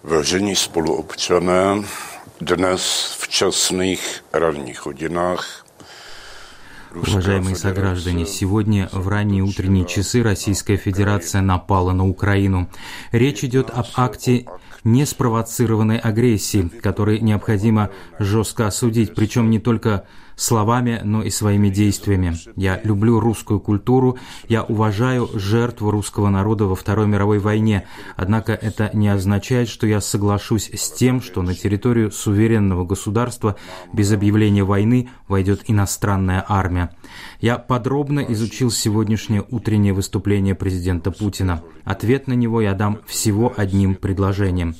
Vážení spoluobčané, dnes v časných ранних hodinách Уважаемые сограждане, сегодня в ранние утренние часы Российская Федерация напала на Украину. Речь идет об акте неспровоцированной агрессии, который необходимо жестко осудить, причем не только словами, но и своими действиями. Я люблю русскую культуру, я уважаю жертву русского народа во Второй мировой войне, однако это не означает, что я соглашусь с тем, что на территорию суверенного государства без объявления войны войдет иностранная армия. Я подробно изучил сегодняшнее утреннее выступление президента Путина. Ответ на него я дам всего одним предложением.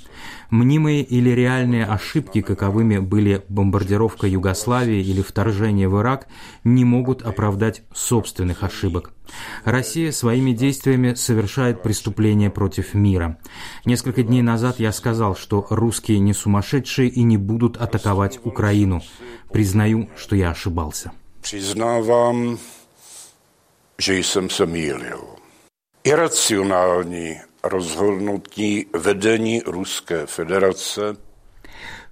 Мнимые или реальные ошибки, каковыми были бомбардировка Югославии или вторжение в Ирак, не могут оправдать собственных ошибок. Россия своими действиями совершает преступления против мира. Несколько дней назад я сказал, что русские не сумасшедшие и не будут атаковать Украину. Признаю, что я ошибался. Přiznávám, že jsem se mýlil. Iracionální rozhodnutí vedení Ruské federace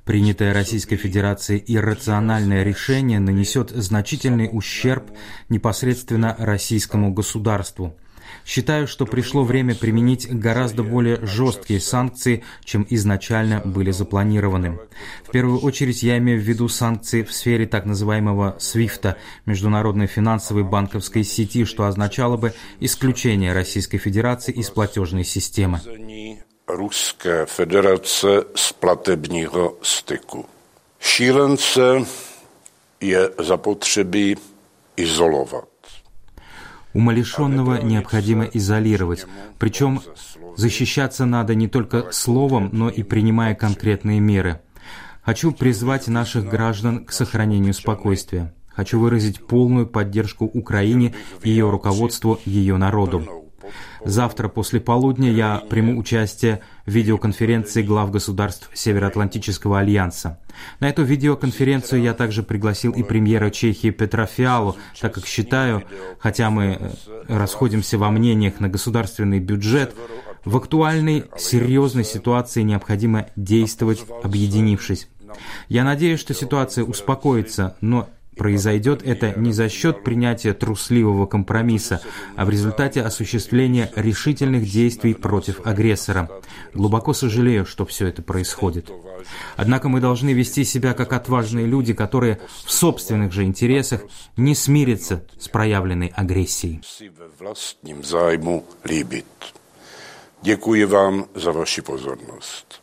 Принятое Российской Федерацией иррациональное решение нанесет значительный ущерб непосредственно российскому государству – Считаю, что пришло время применить гораздо более жесткие санкции, чем изначально были запланированы. В первую очередь я имею в виду санкции в сфере так называемого SWIFT, международной финансовой банковской сети, что означало бы исключение Российской Федерации из платежной системы. Русская Федерация с платебního styku. Šílence je zapotřebí izolovat. Умалишенного необходимо изолировать, причем защищаться надо не только словом, но и принимая конкретные меры. Хочу призвать наших граждан к сохранению спокойствия. Хочу выразить полную поддержку Украине, ее руководству, ее народу. Завтра после полудня я приму участие в видеоконференции глав государств Североатлантического альянса. На эту видеоконференцию я также пригласил и премьера Чехии Петра Фиалу, так как считаю, хотя мы э, расходимся во мнениях на государственный бюджет, в актуальной серьезной ситуации необходимо действовать, объединившись. Я надеюсь, что ситуация успокоится, но Произойдет это не за счет принятия трусливого компромисса, а в результате осуществления решительных действий против агрессора. Глубоко сожалею, что все это происходит. Однако мы должны вести себя как отважные люди, которые в собственных же интересах не смирятся с проявленной агрессией. Děkuji vám za vaši pozornost.